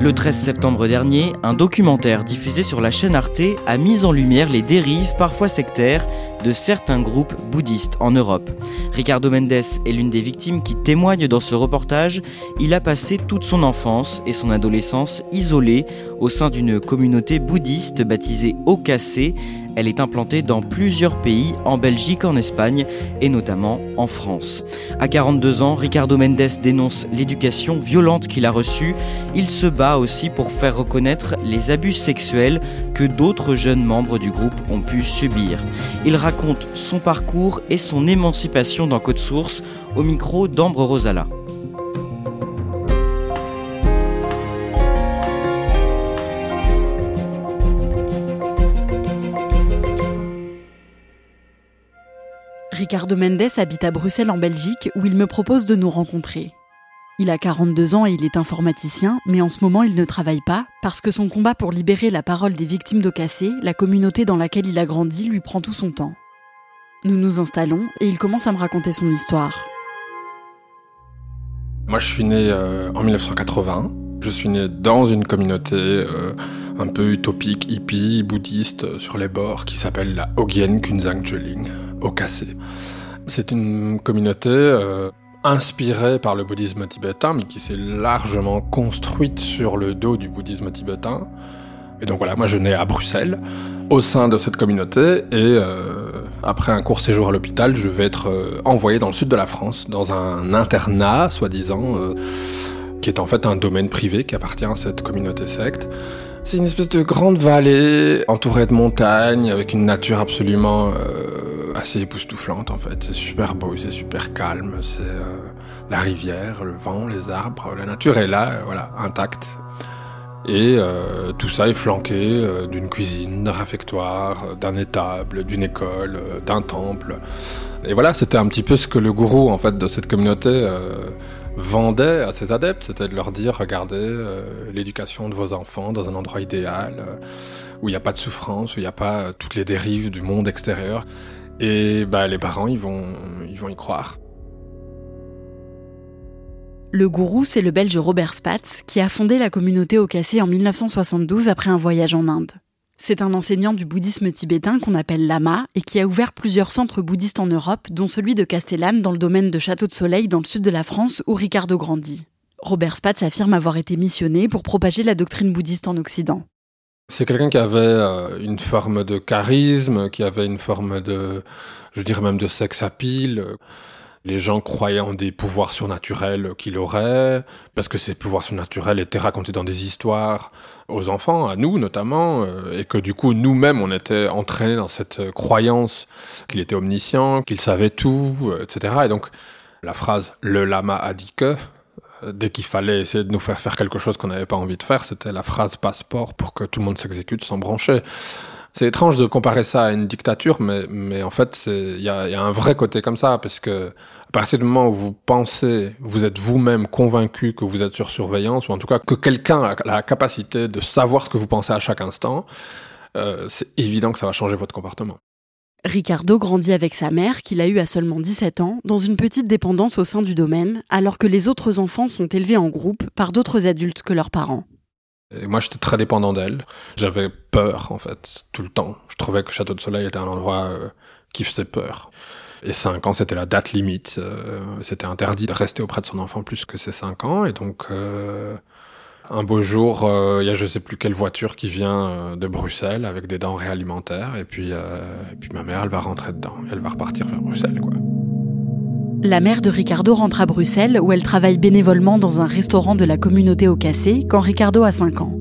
Le 13 septembre dernier, un documentaire diffusé sur la chaîne Arte a mis en lumière les dérives parfois sectaires de certains groupes bouddhistes en Europe. Ricardo Mendes est l'une des victimes qui témoigne dans ce reportage. Il a passé toute son enfance et son adolescence isolé au sein d'une communauté bouddhiste baptisée Okase, elle est implantée dans plusieurs pays, en Belgique, en Espagne et notamment en France. À 42 ans, Ricardo Mendes dénonce l'éducation violente qu'il a reçue. Il se bat aussi pour faire reconnaître les abus sexuels que d'autres jeunes membres du groupe ont pu subir. Il raconte son parcours et son émancipation dans Code Source au micro d'Ambre Rosala. Ricardo Mendes habite à Bruxelles en Belgique où il me propose de nous rencontrer. Il a 42 ans et il est informaticien, mais en ce moment il ne travaille pas parce que son combat pour libérer la parole des victimes d'Ocassé, la communauté dans laquelle il a grandi, lui prend tout son temps. Nous nous installons et il commence à me raconter son histoire. Moi je suis né euh, en 1980. Je suis né dans une communauté euh, un peu utopique, hippie, bouddhiste, sur les bords, qui s'appelle la Ogyen Kunzang Jeling, C'est une communauté euh, inspirée par le bouddhisme tibétain, mais qui s'est largement construite sur le dos du bouddhisme tibétain. Et donc voilà, moi je nais à Bruxelles, au sein de cette communauté, et après un court séjour à l'hôpital, je vais être envoyé dans le sud de la France, dans un internat, soi-disant qui est en fait un domaine privé qui appartient à cette communauté secte. C'est une espèce de grande vallée entourée de montagnes avec une nature absolument euh, assez époustouflante en fait. C'est super beau, c'est super calme, c'est euh, la rivière, le vent, les arbres, la nature est là, euh, voilà, intacte. Et euh, tout ça est flanqué euh, d'une cuisine, d'un réfectoire, d'un étable, d'une école, d'un temple. Et voilà, c'était un petit peu ce que le gourou en fait de cette communauté vendait à ses adeptes, c'était de leur dire regardez euh, l'éducation de vos enfants dans un endroit idéal euh, où il n'y a pas de souffrance, où il n'y a pas euh, toutes les dérives du monde extérieur. Et bah, les parents, ils vont, ils vont y croire. Le gourou, c'est le belge Robert Spatz qui a fondé la communauté au Cassé en 1972 après un voyage en Inde. C'est un enseignant du bouddhisme tibétain qu'on appelle Lama et qui a ouvert plusieurs centres bouddhistes en Europe, dont celui de Castellane dans le domaine de Château de Soleil dans le sud de la France où Ricardo grandit. Robert Spatz affirme avoir été missionné pour propager la doctrine bouddhiste en Occident. C'est quelqu'un qui avait euh, une forme de charisme, qui avait une forme de, je dirais même de sex appeal. Les gens croyaient en des pouvoirs surnaturels qu'il aurait, parce que ces pouvoirs surnaturels étaient racontés dans des histoires aux enfants, à nous notamment, euh, et que du coup nous-mêmes on était entraînés dans cette croyance qu'il était omniscient, qu'il savait tout, euh, etc. Et donc la phrase le lama a dit que dès qu'il fallait essayer de nous faire faire quelque chose qu'on n'avait pas envie de faire, c'était la phrase passeport pour que tout le monde s'exécute sans brancher. C'est étrange de comparer ça à une dictature, mais, mais en fait, il y a, y a, un vrai côté comme ça, parce que à partir du moment où vous pensez, vous êtes vous-même convaincu que vous êtes sur surveillance, ou en tout cas que quelqu'un a la capacité de savoir ce que vous pensez à chaque instant, euh, c'est évident que ça va changer votre comportement. Ricardo grandit avec sa mère, qu'il a eue à seulement 17 ans, dans une petite dépendance au sein du domaine, alors que les autres enfants sont élevés en groupe par d'autres adultes que leurs parents. Et moi, j'étais très dépendant d'elle. J'avais peur, en fait, tout le temps. Je trouvais que Château de Soleil était un endroit euh, qui faisait peur. Et 5 ans, c'était la date limite. Euh, c'était interdit de rester auprès de son enfant plus que ces 5 ans. Et donc, euh, un beau jour, il y a je sais plus quelle voiture qui vient de Bruxelles avec des denrées alimentaires. Et puis, et puis ma mère, elle va rentrer dedans. Elle va repartir vers Bruxelles, quoi. La mère de Ricardo rentre à Bruxelles où elle travaille bénévolement dans un restaurant de la communauté au Cassé quand Ricardo a 5 ans.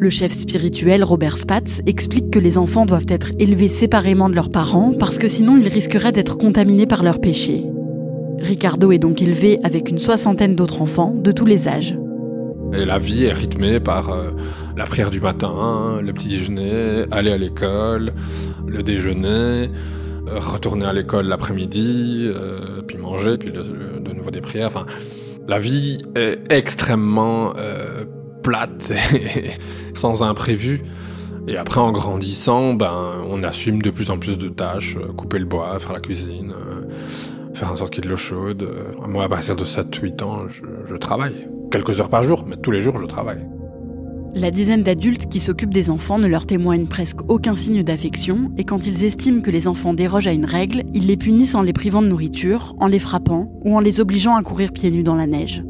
Le chef spirituel Robert Spatz explique que les enfants doivent être élevés séparément de leurs parents parce que sinon ils risqueraient d'être contaminés par leurs péchés. Ricardo est donc élevé avec une soixantaine d'autres enfants de tous les âges. Et la vie est rythmée par euh, la prière du matin, le petit déjeuner, aller à l'école, le déjeuner, euh, retourner à l'école l'après-midi, euh, puis manger, puis de nouveau des prières. Enfin, la vie est extrêmement plate et sans imprévu. Et après, en grandissant, ben, on assume de plus en plus de tâches, couper le bois, faire la cuisine, faire en sorte qu'il y ait de l'eau chaude. Moi, à partir de 7-8 ans, je travaille quelques heures par jour, mais tous les jours je travaille. La dizaine d'adultes qui s'occupent des enfants ne leur témoignent presque aucun signe d'affection, et quand ils estiment que les enfants dérogent à une règle, ils les punissent en les privant de nourriture, en les frappant ou en les obligeant à courir pieds nus dans la neige.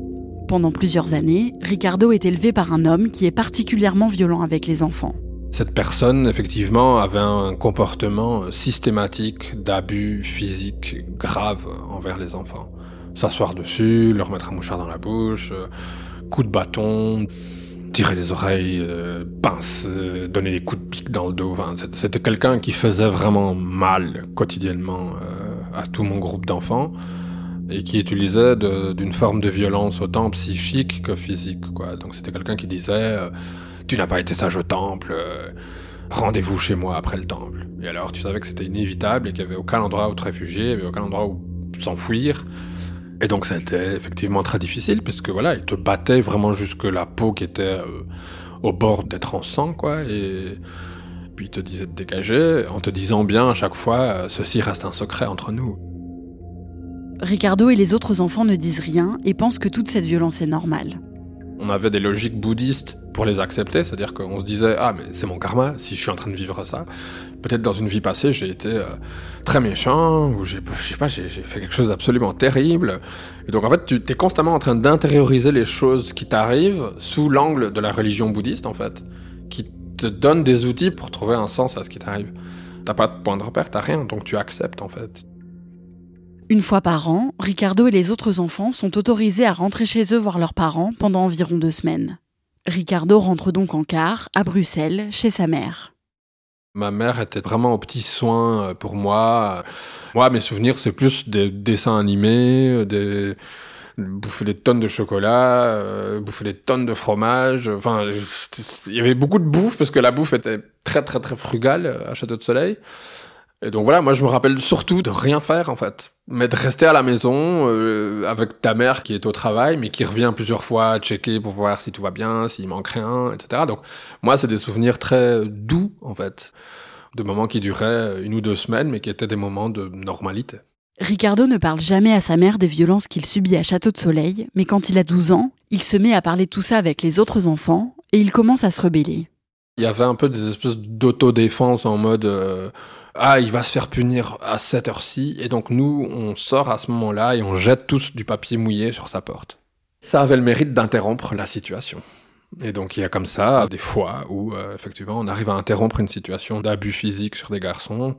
Pendant plusieurs années, Ricardo est élevé par un homme qui est particulièrement violent avec les enfants. Cette personne, effectivement, avait un comportement systématique d'abus physiques graves envers les enfants s'asseoir dessus, leur mettre un mouchard dans la bouche, euh, coup de bâton, tirer les oreilles, euh, pince, donner des coups de pique dans le dos. C'était quelqu'un qui faisait vraiment mal quotidiennement euh, à tout mon groupe d'enfants et qui utilisait d'une forme de violence autant psychique que physique. Donc c'était quelqu'un qui disait Tu n'as pas été sage au temple, rendez-vous chez moi après le temple. Et alors tu savais que c'était inévitable et qu'il n'y avait aucun endroit où te réfugier, il n'y avait aucun endroit où s'enfuir. Et donc ça a été effectivement très difficile, puisque voilà, il te battait vraiment jusque la peau qui était euh, au bord d'être en sang, quoi, et puis te disait de dégager, en te disant bien à chaque fois, euh, ceci reste un secret entre nous. Ricardo et les autres enfants ne disent rien et pensent que toute cette violence est normale. On avait des logiques bouddhistes pour les accepter, c'est-à-dire qu'on se disait ah mais c'est mon karma si je suis en train de vivre ça. Peut-être dans une vie passée j'ai été euh, très méchant ou j'ai je sais pas j'ai fait quelque chose d'absolument terrible. Et donc en fait tu es constamment en train d'intérioriser les choses qui t'arrivent sous l'angle de la religion bouddhiste en fait, qui te donne des outils pour trouver un sens à ce qui t'arrive. T'as pas de point de repère, t'as rien, donc tu acceptes en fait. Une fois par an, Ricardo et les autres enfants sont autorisés à rentrer chez eux voir leurs parents pendant environ deux semaines. Ricardo rentre donc en car, à Bruxelles, chez sa mère. Ma mère était vraiment au petit soin euh, pour moi. Moi, mes souvenirs, c'est plus des dessins animés, euh, des bouffer des tonnes de chocolat, euh, bouffer des tonnes de fromage. Enfin, il y avait beaucoup de bouffe parce que la bouffe était très très très frugale à Château de Soleil. Et donc voilà, moi je me rappelle surtout de rien faire en fait, mais de rester à la maison euh, avec ta mère qui est au travail, mais qui revient plusieurs fois checker pour voir si tout va bien, s'il manque rien, etc. Donc moi c'est des souvenirs très doux en fait, de moments qui duraient une ou deux semaines, mais qui étaient des moments de normalité. Ricardo ne parle jamais à sa mère des violences qu'il subit à Château de Soleil, mais quand il a 12 ans, il se met à parler tout ça avec les autres enfants et il commence à se rebeller. Il y avait un peu des espèces d'autodéfense en mode euh, ah, il va se faire punir à cette heure-ci, et donc nous, on sort à ce moment-là et on jette tous du papier mouillé sur sa porte. Ça avait le mérite d'interrompre la situation. Et donc il y a comme ça des fois où euh, effectivement on arrive à interrompre une situation d'abus physique sur des garçons.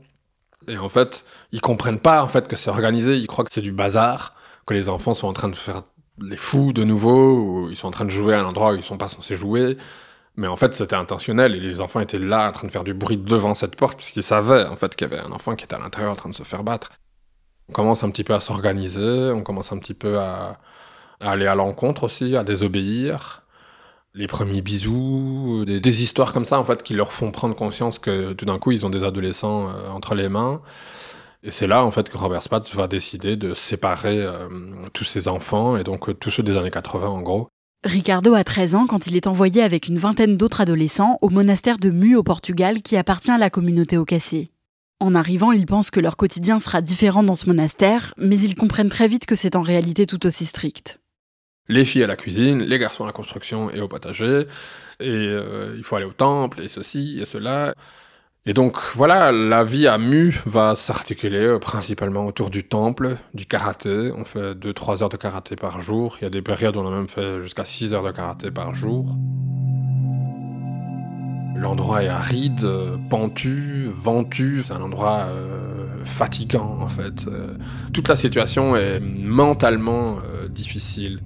Et en fait, ils comprennent pas en fait que c'est organisé, ils croient que c'est du bazar, que les enfants sont en train de faire les fous de nouveau, ou ils sont en train de jouer à un endroit où ils sont pas censés jouer. Mais en fait, c'était intentionnel et les enfants étaient là en train de faire du bruit devant cette porte puisqu'ils savaient en fait qu'il y avait un enfant qui était à l'intérieur en train de se faire battre. On commence un petit peu à s'organiser, on commence un petit peu à, aller à l'encontre aussi, à désobéir. Les premiers bisous, des, histoires comme ça en fait qui leur font prendre conscience que tout d'un coup ils ont des adolescents euh, entre les mains. Et c'est là en fait que Robert Spatz va décider de séparer euh, tous ses enfants et donc euh, tous ceux des années 80 en gros Ricardo a 13 ans quand il est envoyé avec une vingtaine d'autres adolescents au monastère de Mu au Portugal qui appartient à la communauté Ocassé. En arrivant, ils pensent que leur quotidien sera différent dans ce monastère, mais ils comprennent très vite que c'est en réalité tout aussi strict. Les filles à la cuisine, les garçons à la construction et au potager, et euh, il faut aller au temple, et ceci, et cela. Et donc voilà, la vie à Mu va s'articuler euh, principalement autour du temple, du karaté. On fait 2-3 heures de karaté par jour. Il y a des périodes où on a même fait jusqu'à 6 heures de karaté par jour. L'endroit est aride, pentu, ventu. C'est un endroit euh, fatigant en fait. toute la situation est mentalement difficile.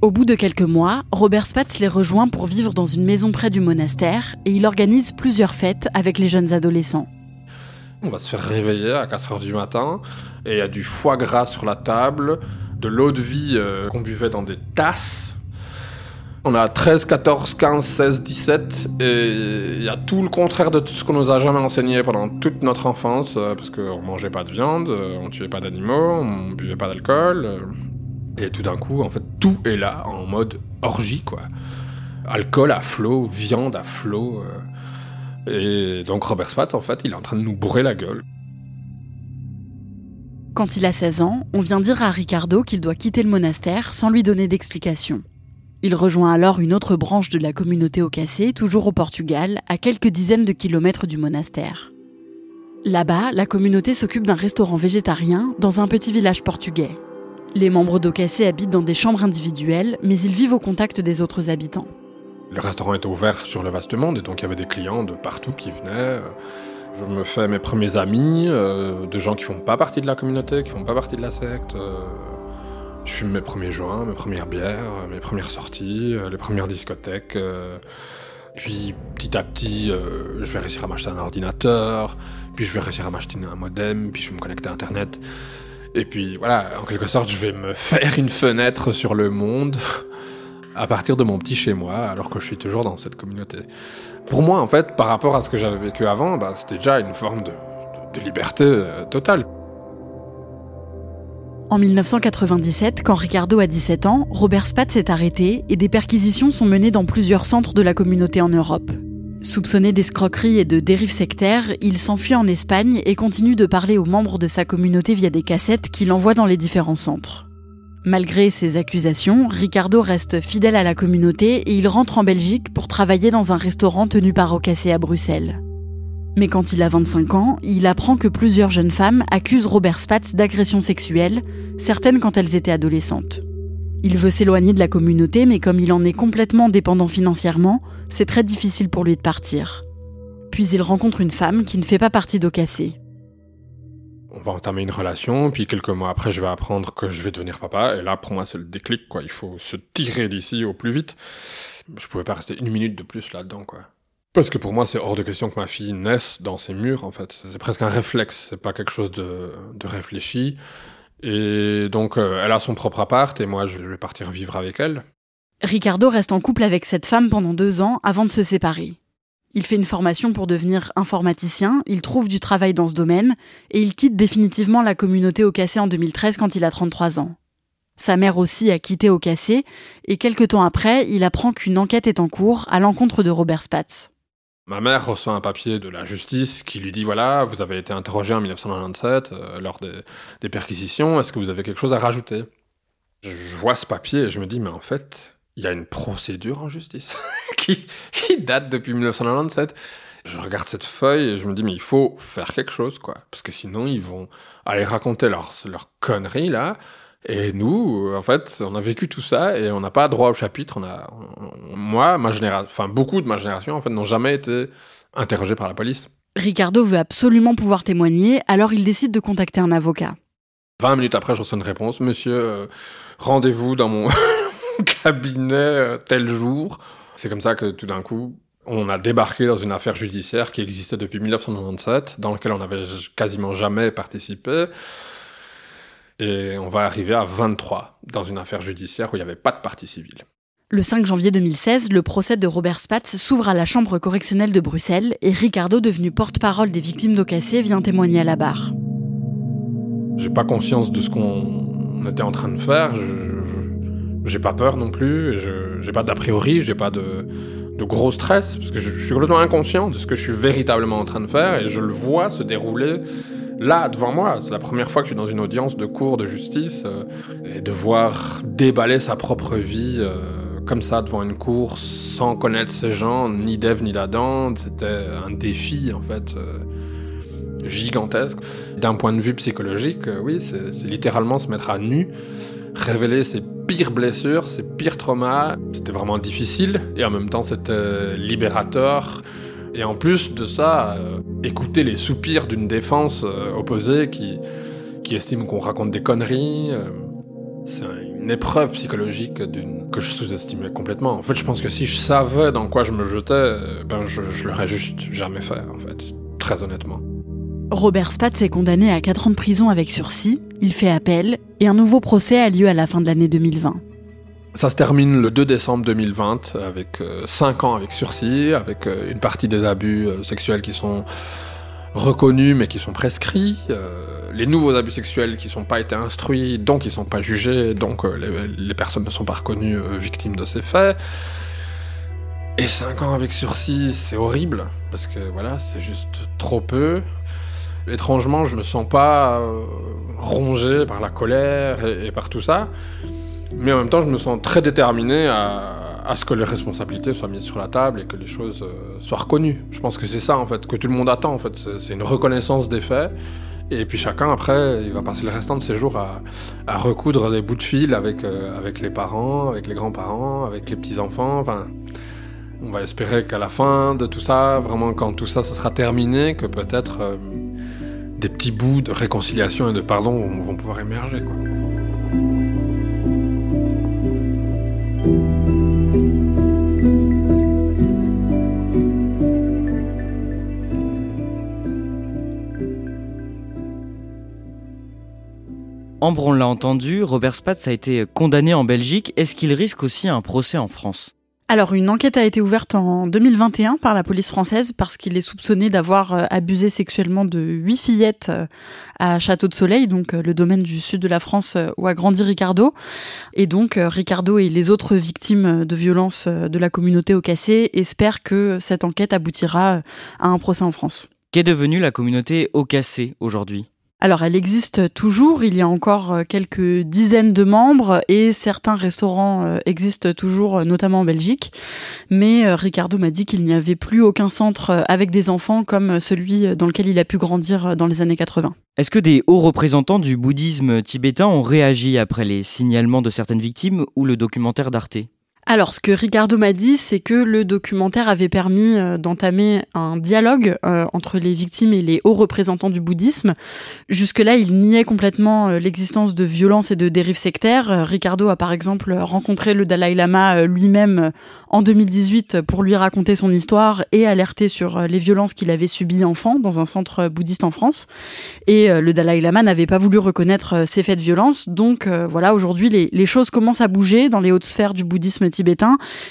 Au bout de quelques mois, Robert Spatz les rejoint pour vivre dans une maison près du monastère et il organise plusieurs fêtes avec les jeunes adolescents. On va se faire réveiller à 4h du matin et il y a du foie gras sur la table, de l'eau de vie euh, qu'on buvait dans des tasses. On a 13, 14, 15, 16, 17 et il y a tout le contraire de tout ce qu'on nous a jamais enseigné pendant toute notre enfance euh, parce qu'on mangeait pas de viande, euh, on tuait pas d'animaux, on buvait pas d'alcool. Et tout d'un coup, en fait, tout est là en mode orgie, quoi. Alcool à flot, viande à flot. Et donc Robert Spatz, en fait, il est en train de nous bourrer la gueule. Quand il a 16 ans, on vient dire à Ricardo qu'il doit quitter le monastère sans lui donner d'explication. Il rejoint alors une autre branche de la communauté Ocassé, toujours au Portugal, à quelques dizaines de kilomètres du monastère. Là-bas, la communauté s'occupe d'un restaurant végétarien dans un petit village portugais. Les membres d'Ocassé habitent dans des chambres individuelles, mais ils vivent au contact des autres habitants. Le restaurant était ouvert sur le vaste monde et donc il y avait des clients de partout qui venaient. Je me fais mes premiers amis, euh, de gens qui font pas partie de la communauté, qui font pas partie de la secte. Euh. je fume mes premiers joints, mes premières bières, mes premières sorties, euh, les premières discothèques. puis petit à petit, je vais réussir à m'acheter un ordinateur, puis je vais réussir à m'acheter un modem, puis je vais me connecter à Internet. Et puis voilà, en quelque sorte, je vais me faire une fenêtre sur le monde à partir de mon petit chez moi, alors que je suis toujours dans cette communauté. Pour moi, en fait, par rapport à ce que j'avais vécu avant, bah, c'était déjà une forme de, liberté euh, totale. En 1997, quand Ricardo a 17 ans, Robert Spatz est arrêté et des perquisitions sont menées dans plusieurs centres de la communauté en Europe. Soupçonné d'escroquerie et de dérives sectaires, il s'enfuit en Espagne et continue de parler aux membres de sa communauté via des cassettes qu'il envoie dans les différents centres. Malgré ces accusations, Ricardo reste fidèle à la communauté et il rentre en Belgique pour travailler dans un restaurant tenu par Ocassé à Bruxelles. Mais quand il a 25 ans, il apprend que plusieurs jeunes femmes accusent Robert Spatz d'agression sexuelle, certaines quand elles étaient adolescentes. Il veut s'éloigner de la communauté, mais comme il en est complètement dépendant financièrement, c'est très difficile pour lui de partir. Puis il rencontre une femme qui ne fait pas partie d'Ocassé on va entamer une relation, puis quelques mois après, je vais apprendre que je vais devenir papa, et là, pour moi, c'est le déclic, quoi. Il faut se tirer d'ici au plus vite. Je pouvais pas rester une minute de plus là-dedans. Parce que pour moi, c'est hors de question que ma fille naisse dans ces murs, en fait. C'est presque un réflexe, c'est pas quelque chose de, réfléchi. Et donc, euh, elle a son propre appart, et moi, je vais partir vivre avec elle. Ricardo reste en couple avec cette femme pendant deux ans avant de se séparer. Il fait une formation pour devenir informaticien, il trouve du travail dans ce domaine, et il quitte définitivement la communauté au en 2013 quand il a 33 ans. Sa mère aussi a quitté au et quelques temps après, il apprend qu'une enquête est en cours à l'encontre de Robert Spatz. Ma mère reçoit un papier de la justice qui lui dit voilà, vous avez été interrogé en 1997 euh, lors des, perquisitions, est-ce que vous avez quelque chose à rajouter? Je vois ce papier et je me dis mais en fait, il y a une procédure en justice qui, date depuis 1997. Je regarde cette feuille et je me dis, mais il faut faire quelque chose, quoi. Parce que sinon, ils vont aller raconter leurs leur conneries, là. Et nous, en fait, on a vécu tout ça et on n'a pas droit au chapitre. On a, moi, ma génération, enfin, beaucoup de ma génération, en fait, n'ont jamais été interrogés par la police. Ricardo veut absolument pouvoir témoigner, alors il décide de contacter un avocat. 20 minutes après, je reçois une réponse. Monsieur, euh, rendez-vous dans mon cabinet euh, tel jour. C'est comme ça que tout d'un coup, on a débarqué dans une affaire judiciaire qui existait depuis 1997, dans laquelle on n'avait quasiment jamais participé. Et on va arriver à 23 dans une affaire judiciaire où il n'y avait pas de partie civile. Le 5 janvier 2016, le procès de Robert Spatz s'ouvre à la Chambre correctionnelle de Bruxelles et Ricardo, devenu porte-parole des victimes d'Ocassé, vient témoigner à la barre. J'ai pas conscience de ce qu'on était en train de faire. J'ai pas peur non plus, j'ai pas d'a priori, j'ai pas de, de gros stress, parce que je, suis complètement inconscient de ce que je suis véritablement en train de faire, et je le vois se dérouler là, devant moi. C'est la première fois que je suis dans une audience de cours de justice, euh, et de voir déballer sa propre vie euh, comme ça devant une cour, sans connaître ces gens, ni d'Ève ni d'Adam, c'était un défi en fait. Euh, gigantesque. D'un point de vue psychologique, oui, c'est littéralement se mettre à nu, révéler ses pires blessures, ses pires traumas. C'était vraiment difficile et en même temps c'était libérateur. Et en plus de ça, écouter les soupirs d'une défense euh, opposée qui, qui estime qu'on raconte des conneries. Euh, c'est une épreuve psychologique d'une que je sous-estimais complètement. En fait, je pense que si je savais dans quoi je me jetais, euh, ben je, je l'aurais juste jamais fait, en fait, très honnêtement. Robert Spatz est condamné à 4 ans de prison avec sursis, il fait appel, et un nouveau procès a lieu à la fin de l'année 2020. Ça se termine le 2 décembre 2020 avec 5 ans avec sursis, avec une partie des abus sexuels qui sont reconnus mais qui sont prescrits, euh, les nouveaux abus sexuels qui n'ont pas été instruits, donc ils sont pas jugés, donc euh, les, personnes ne sont pas reconnues euh, victimes de ces faits. Et 5 ans avec sursis, c'est horrible, parce que voilà, c'est juste trop peu. Étrangement, je me sens pas rongé par la colère et par tout ça, mais en même temps, je me sens très déterminé à, ce que les responsabilités soient mises sur la table et que les choses euh, soient reconnues. Je pense que c'est ça en fait que tout le monde attend en fait, c'est une reconnaissance des faits. Et puis chacun après, il va passer le restant de ses jours à, recoudre des bouts de fil avec euh, avec les parents, avec les grands-parents, avec les petits enfants. Enfin, on va espérer qu'à la fin de tout ça, vraiment quand tout ça, sera terminé, que peut-être euh, des petits bouts de réconciliation et de pardon vont, pouvoir émerger. Ambre, on l'a entendu, Robert Spatz a été condamné en Belgique. Est-ce qu'il risque aussi un procès en France? Alors, une enquête a été ouverte en 2021 par la police française parce qu'il est soupçonné d'avoir euh, abusé sexuellement de huit fillettes euh, à Château de Soleil, donc euh, le domaine du sud de la France où a grandi Ricardo. Et donc, Ricardo et les autres victimes de violences de la communauté au cassé espèrent que cette enquête aboutira à un procès en France. Qu'est devenue la communauté au cassé aujourd'hui? Alors elle existe toujours, il y a encore euh, quelques dizaines de membres et certains restaurants euh, existent toujours, euh, notamment en Belgique. Mais Ricardo m'a dit qu'il n'y avait plus aucun centre avec des enfants comme celui dans lequel il a pu grandir dans les années 80. Est-ce que des hauts représentants du bouddhisme tibétain ont réagi après les signalements de certaines victimes ou le documentaire d'Arte? Alors, ce que Ricardo m'a dit, c'est que le documentaire avait permis euh, d'entamer un dialogue euh, entre les victimes et les hauts représentants du bouddhisme. Jusque-là, il niait complètement euh, l'existence de violences et de dérives sectaires. Ricardo a par exemple rencontré le Dalai Lama lui-même en 2018 pour lui raconter son histoire et alerter sur les violences qu'il avait subies enfant dans un centre bouddhiste en France. Et le Dalai Lama n'avait pas voulu reconnaître ces faits de violence. Donc voilà, aujourd'hui, les, les choses commencent à bouger dans les hautes sphères du bouddhisme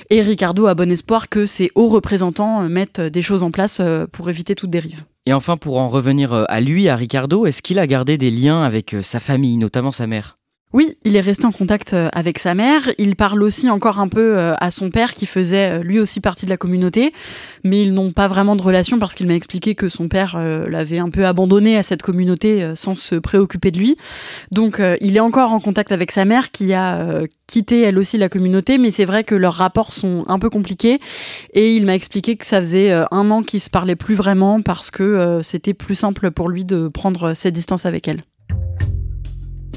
Et Ricardo a bon espoir que ses hauts représentants euh, mettent des choses en place euh, pour éviter toute dérive. Et enfin, pour en revenir euh, à lui, à Ricardo, est-ce qu'il a gardé des liens avec sa famille, notamment sa mère? Oui, il est resté en contact euh, avec sa mère. Il parle aussi encore un peu euh, à son père qui faisait euh, lui aussi partie de la communauté, mais ils n'ont pas vraiment de relation parce qu'il m'a expliqué que son père l'avait un peu abandonné à cette communauté sans se préoccuper de lui. Donc il est encore en contact avec sa mère qui a quitté elle aussi la communauté, mais c'est vrai que leurs rapports sont un peu compliqués et il m'a expliqué que ça faisait un an qu'ils se parlaient plus vraiment parce que c'était plus simple pour lui de prendre ses distances avec elle.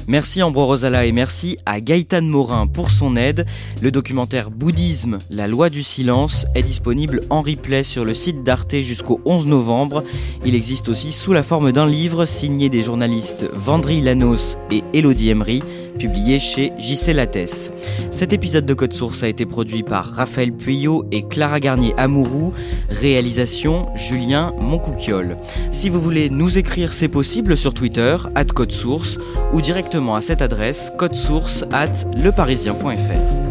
Merci Ambro Rosala et merci à Gaëtan Morin pour son aide. Le documentaire Bouddhisme, la loi du silence est disponible en replay sur le site d'Arte jusqu'au 11 novembre. Il existe aussi sous la forme d'un livre signé des journalistes Vendry Lanos et Elodie Emery publié chez JC Lattès. Cet épisode de Code Source a été produit par Raphaël Pueyo et Clara Garnier Amourou. Réalisation Julien Moncouquiole. Si vous voulez nous écrire, c'est possible sur Twitter, at Code Source, ou directement à cette adresse, codesource at leparisien.fr.